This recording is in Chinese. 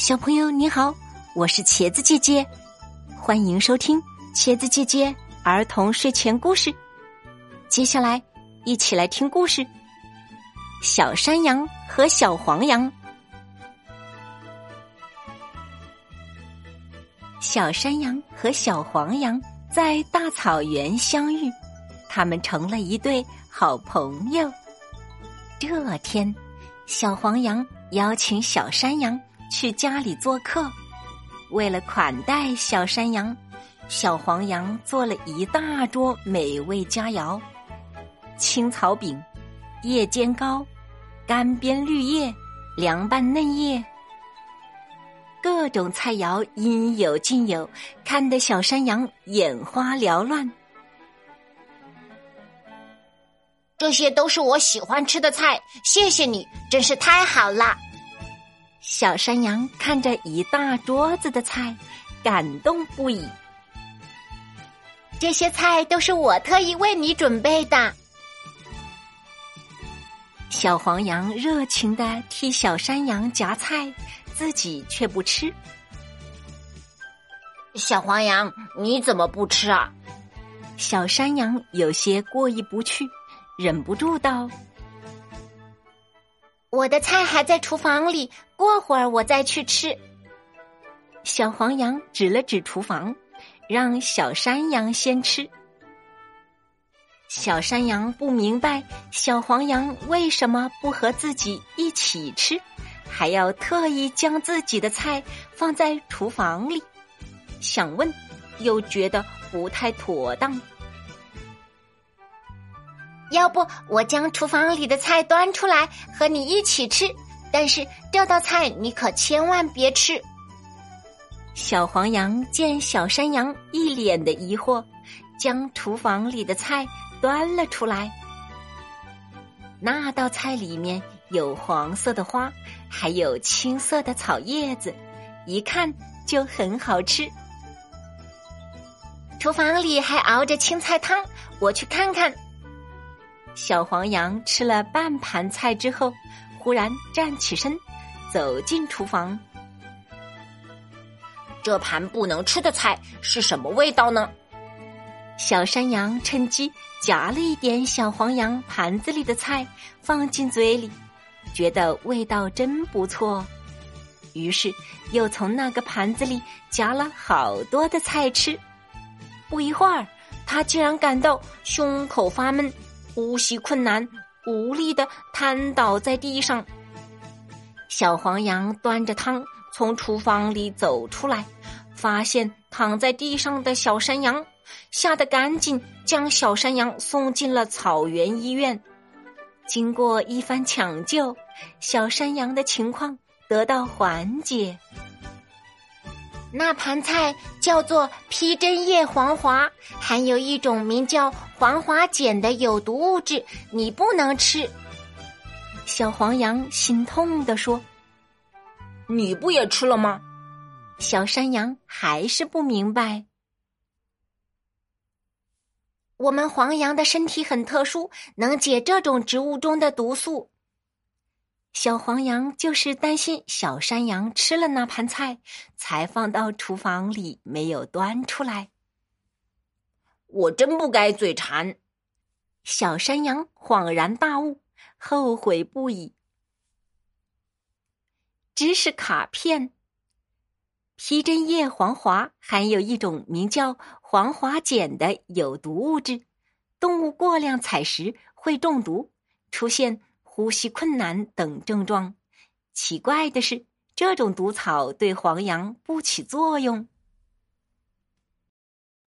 小朋友你好，我是茄子姐姐，欢迎收听茄子姐姐儿童睡前故事。接下来一起来听故事：小山羊和小黄羊。小山羊和小黄羊在大草原相遇，他们成了一对好朋友。这天，小黄羊邀请小山羊去家里做客。为了款待小山羊，小黄羊做了一大桌美味佳肴：青草饼、夜间糕、干煸绿叶、凉拌嫩叶。各种菜肴应有尽有，看得小山羊眼花缭乱。这些都是我喜欢吃的菜，谢谢你，真是太好了。小山羊看着一大桌子的菜，感动不已。这些菜都是我特意为你准备的。小黄羊热情的替小山羊夹菜。自己却不吃，小黄羊，你怎么不吃啊？小山羊有些过意不去，忍不住道：“我的菜还在厨房里，过会儿我再去吃。”小黄羊指了指厨房，让小山羊先吃。小山羊不明白小黄羊为什么不和自己一起吃。还要特意将自己的菜放在厨房里，想问，又觉得不太妥当。要不我将厨房里的菜端出来和你一起吃？但是这道菜你可千万别吃。小黄羊见小山羊一脸的疑惑，将厨房里的菜端了出来。那道菜里面有黄色的花。还有青色的草叶子，一看就很好吃。厨房里还熬着青菜汤，我去看看。小黄羊吃了半盘菜之后，忽然站起身，走进厨房。这盘不能吃的菜是什么味道呢？小山羊趁机夹了一点小黄羊盘子里的菜，放进嘴里。觉得味道真不错，于是又从那个盘子里夹了好多的菜吃。不一会儿，他竟然感到胸口发闷，呼吸困难，无力的瘫倒在地上。小黄羊端着汤从厨房里走出来，发现躺在地上的小山羊，吓得赶紧将小山羊送进了草原医院。经过一番抢救，小山羊的情况得到缓解。那盘菜叫做披针叶黄华，含有一种名叫黄华碱的有毒物质，你不能吃。小黄羊心痛地说：“你不也吃了吗？”小山羊还是不明白。我们黄羊的身体很特殊，能解这种植物中的毒素。小黄羊就是担心小山羊吃了那盘菜，才放到厨房里没有端出来。我真不该嘴馋。小山羊恍然大悟，后悔不已。知识卡片。披针叶黄华含有一种名叫黄华碱的有毒物质，动物过量采食会中毒，出现呼吸困难等症状。奇怪的是，这种毒草对黄羊不起作用。